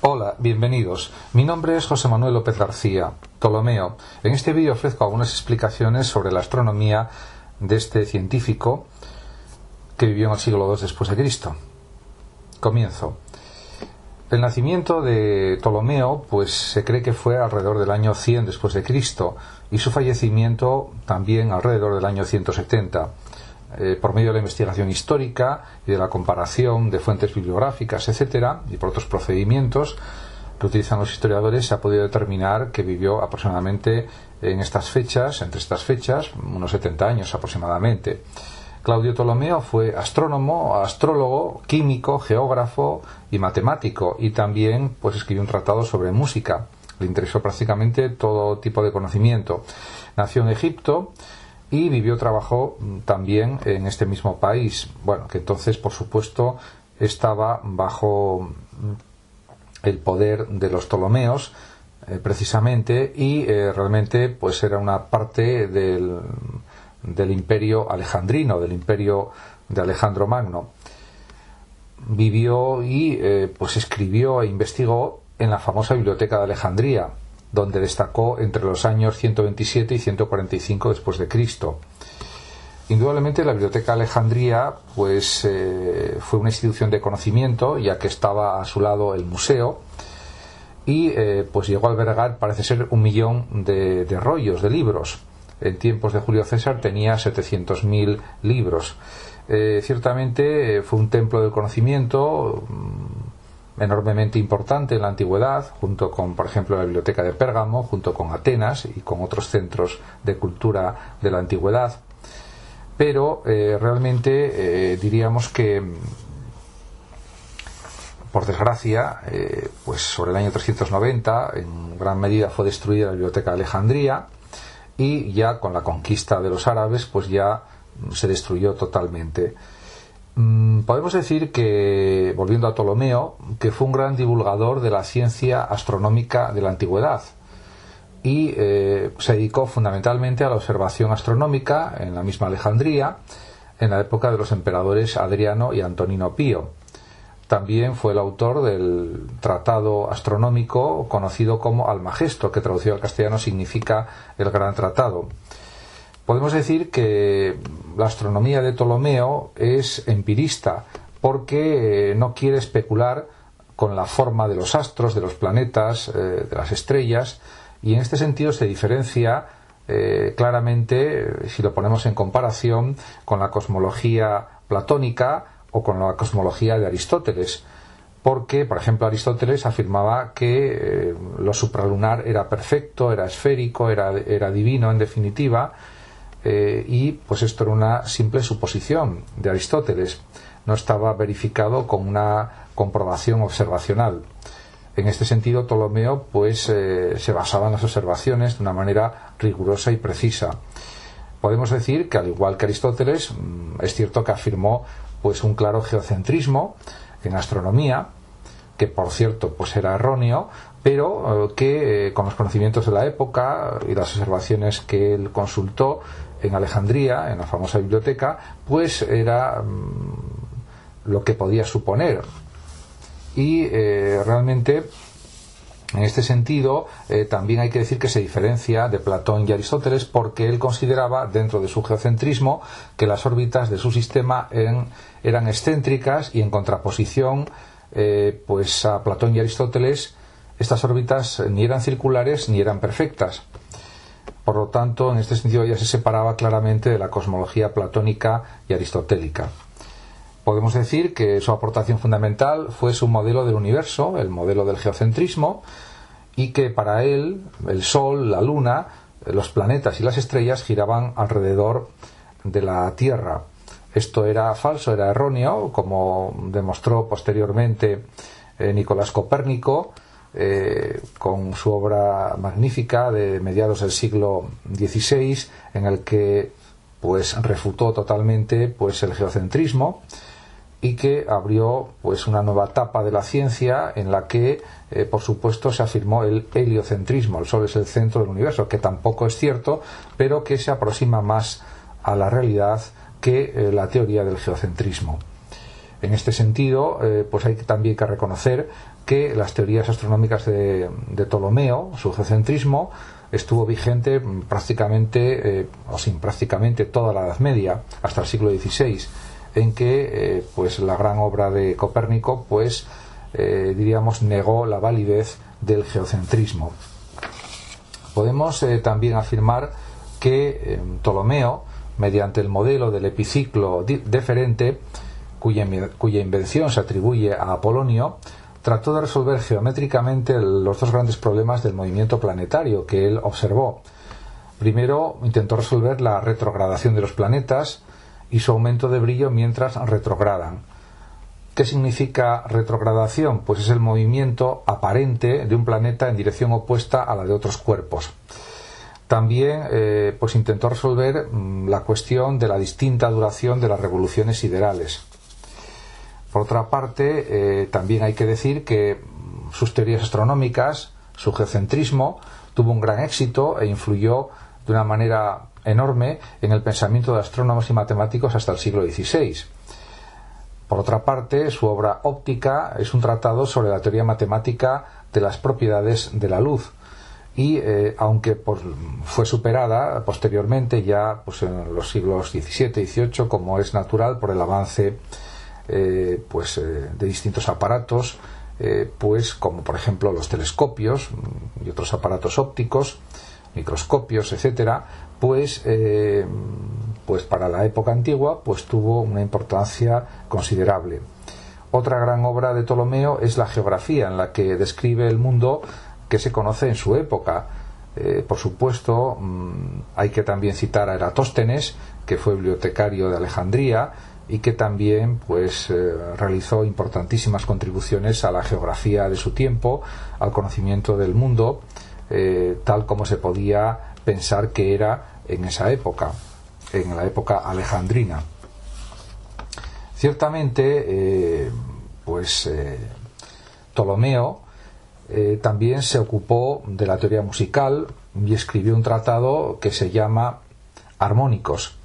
Hola, bienvenidos. Mi nombre es José Manuel López García, Ptolomeo. En este vídeo ofrezco algunas explicaciones sobre la astronomía de este científico que vivió en el siglo II después de Cristo. Comienzo. El nacimiento de Ptolomeo, pues se cree que fue alrededor del año 100 después de Cristo y su fallecimiento también alrededor del año 170. Eh, por medio de la investigación histórica y de la comparación de fuentes bibliográficas, etcétera, y por otros procedimientos que utilizan los historiadores, se ha podido determinar que vivió aproximadamente en estas fechas, entre estas fechas, unos 70 años aproximadamente. Claudio Ptolomeo fue astrónomo, astrólogo, químico, geógrafo y matemático, y también pues escribió un tratado sobre música. Le interesó prácticamente todo tipo de conocimiento. Nació en Egipto y vivió trabajó mm, también en este mismo país. Bueno, que entonces, por supuesto, estaba bajo mm, el poder de los Ptolomeos, eh, precisamente, y eh, realmente, pues era una parte del, del imperio alejandrino, del imperio de Alejandro Magno. Vivió y eh, pues escribió e investigó en la famosa biblioteca de Alejandría, donde destacó entre los años 127 y 145 después de Cristo. Indudablemente la Biblioteca Alejandría pues, eh, fue una institución de conocimiento, ya que estaba a su lado el museo, y eh, pues llegó a albergar, parece ser, un millón de, rollos, de libros. En tiempos de Julio César tenía 700.000 libros. Eh, ciertamente fue un templo del conocimiento, enormemente importante en la antigüedad, junto con, por ejemplo, la biblioteca de Pérgamo, junto con Atenas y con otros centros de cultura de la antigüedad. Pero eh, realmente eh, diríamos que, por desgracia, eh, pues sobre el año 390, en gran medida fue destruida la biblioteca de Alejandría y ya con la conquista de los árabes, pues ya se destruyó totalmente. Mm, podemos decir que, volviendo a Ptolomeo, que fue un gran divulgador de la ciencia astronómica de la antigüedad y eh, se dedicó fundamentalmente a la observación astronómica en la misma Alejandría en la época de los emperadores Adriano y Antonino Pío. También fue el autor del tratado astronómico conocido como Almagesto, que traducido al castellano significa el gran tratado. Podemos decir que la astronomía de Ptolomeo es empirista porque eh, no quiere especular con la forma de los astros, de los planetas, eh, de las estrellas, y en este sentido se diferencia eh, claramente, si lo ponemos en comparación, con la cosmología platónica o con la cosmología de Aristóteles. Porque, por ejemplo, Aristóteles afirmaba que lo supralunar era perfecto, era esférico, era, era divino en definitiva, eh, y pues esto era una simple suposición de Aristóteles, no estaba verificado con una comprobación observacional. En este sentido, Ptolomeo pues eh, se basaba en las observaciones de una manera rigurosa y precisa. Podemos decir que al igual que Aristóteles, mm, es cierto que afirmó pues un claro geocentrismo en astronomía, que por cierto pues era erróneo, pero eh, que con los conocimientos de la época y las observaciones que él consultó en Alejandría, en la famosa biblioteca, pues era mm, lo que podía suponer. Y eh, realmente, en este sentido, eh, también hay que decir que se diferencia de Platón y Aristóteles porque él consideraba, dentro de su geocentrismo, que las órbitas de su sistema eran excéntricas y en contraposición eh, pues a Platón y Aristóteles estas órbitas ni eran circulares ni eran perfectas. Por lo tanto, en este sentido ya se separaba claramente de la cosmología platónica y aristotélica. Podemos decir que su aportación fundamental fue su modelo del universo, el modelo del geocentrismo, y que para él el Sol, la Luna, los planetas y las estrellas giraban alrededor de la Tierra. Esto era falso, era erróneo, como demostró posteriormente eh, Nicolás Copérnico, eh, con su obra magnífica de mediados del siglo XVI, en el que pues refutó totalmente pues el geocentrismo y que abrió pues una nueva etapa de la ciencia en la que eh, por supuesto se afirmó el heliocentrismo. El sol es el centro del universo que tampoco es cierto pero que se aproxima más a la realidad que eh, la teoría del geocentrismo En este sentido, pues hay también que reconocer que las teorías astronómicas de, Ptolomeo, su geocentrismo, estuvo vigente prácticamente, o sin prácticamente toda la Edad Media, hasta el siglo XVI, en que pues la gran obra de Copérnico, pues diríamos, negó la validez del geocentrismo. Podemos también afirmar que Ptolomeo mediante el modelo del epiciclo deferente, cuya, invención se atribuye a Apolonio, trató de resolver geométricamente los dos grandes problemas del movimiento planetario que él observó. Primero, intentó resolver la retrogradación de los planetas y su aumento de brillo mientras retrogradan. ¿Qué significa retrogradación? Pues es el movimiento aparente de un planeta en dirección opuesta a la de otros cuerpos. También eh, pues intentó resolver mm, la cuestión de la distinta duración de las revoluciones siderales. Por otra parte, eh, también hay que decir que sus teorías astronómicas, su geocentrismo, tuvo un gran éxito e influyó de una manera enorme en el pensamiento de astrónomos y matemáticos hasta el siglo XVI. Por otra parte, su obra óptica es un tratado sobre la teoría matemática de las propiedades de la luz, y eh, aunque fue superada posteriormente ya pues en los siglos XVII y XVIII como es natural por el avance eh, pues eh, de distintos aparatos pues como por ejemplo los telescopios y otros aparatos ópticos microscopios etcétera pues pues para la época antigua pues tuvo una importancia considerable otra gran obra de Ptolomeo es la geografía en la que describe el mundo que se conoce en su época. Eh, por supuesto, mm, hay que también citar a Eratóstenes, que fue bibliotecario de Alejandría y que también pues eh, realizó importantísimas contribuciones a la geografía de su tiempo, al conocimiento del mundo, eh, tal como se podía pensar que era en esa época, en la época alejandrina. Ciertamente, pues Ptolomeo eh, también se ocupó de la teoría musical y escribió un tratado que se llama Armónicos,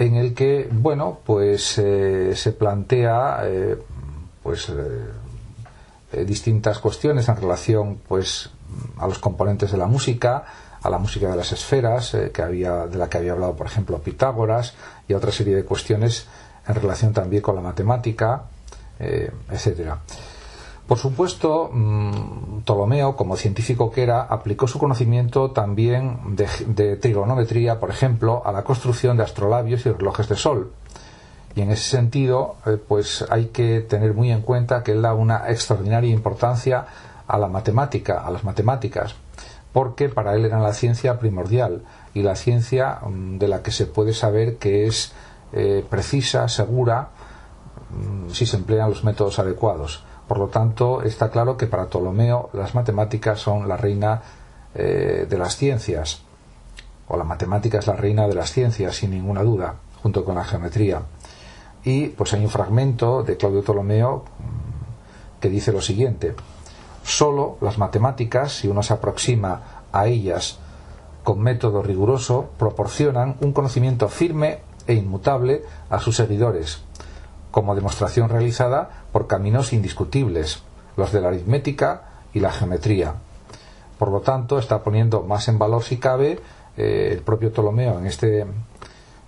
en el que, bueno, pues eh, se plantea eh, pues distintas cuestiones en relación pues a los componentes de la música, a la música de las esferas, que había, de la que había hablado, por ejemplo, Pitágoras, y a otra serie de cuestiones en relación también con la matemática, etcétera. Por supuesto, mm, Ptolomeo, como científico que era, aplicó su conocimiento también de, trigonometría, por ejemplo, a la construcción de astrolabios y relojes de sol. Y en ese sentido, eh, pues hay que tener muy en cuenta que él da una extraordinaria importancia a la matemática, a las matemáticas, porque para él era la ciencia primordial y la ciencia mm, de la que se puede saber que es eh, precisa, segura, mm, si se emplean los métodos adecuados. Por lo tanto, está claro que para Ptolomeo las matemáticas son la reina eh, de las ciencias, o la matemática es la reina de las ciencias, sin ninguna duda, junto con la geometría. Y pues hay un fragmento de Claudio Ptolomeo mm, que dice lo siguiente: Solo las matemáticas, si uno se aproxima a ellas con método riguroso, proporcionan un conocimiento firme e inmutable a sus seguidores como demostración realizada por caminos indiscutibles, los de la aritmética y la geometría. Por lo tanto, está poniendo más en valor, si cabe, eh, el propio Ptolomeo en este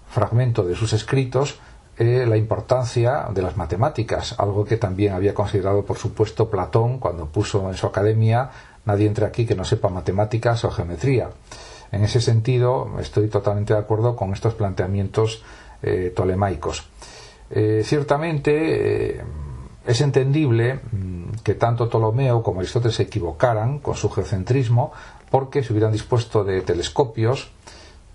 fragmento de sus escritos eh, la importancia de las matemáticas, algo que también había considerado, por supuesto, Platón cuando puso en su academia nadie entre aquí que no sepa matemáticas o geometría. En ese sentido, estoy totalmente de acuerdo con estos planteamientos eh. Eh, ciertamente eh, es entendible mm, que tanto Ptolomeo como Aristóteles se equivocaran con su geocentrismo porque si hubieran dispuesto de telescopios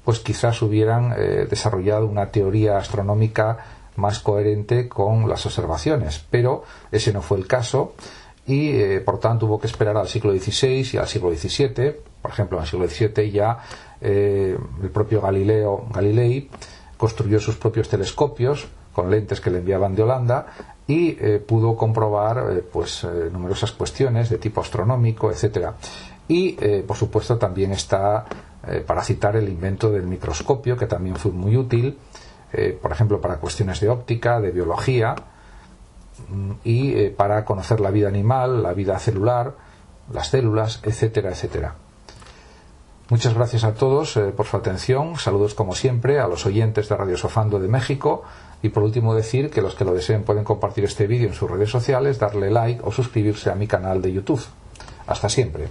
pues quizás hubieran eh, desarrollado una teoría astronómica más coherente con las observaciones. Pero ese no fue el caso y por tanto hubo que esperar al siglo XVI y al siglo XVII por ejemplo en el siglo XVII ya el propio Galileo Galilei construyó sus propios telescopios con lentes que le enviaban de Holanda y eh, pudo comprobar eh, pues eh, numerosas cuestiones de tipo astronómico, etcétera. Y por supuesto también está para citar el invento del microscopio que también fue muy útil, por ejemplo para cuestiones de óptica, de biología mm, y para conocer la vida animal, la vida celular, las células, etcétera, etcétera. Muchas gracias a todos por su atención. Saludos como siempre a los oyentes de Radio Sofando de México. Y por último decir que los que lo deseen pueden compartir este vídeo en sus redes sociales, darle like o suscribirse a mi canal de YouTube. Hasta siempre.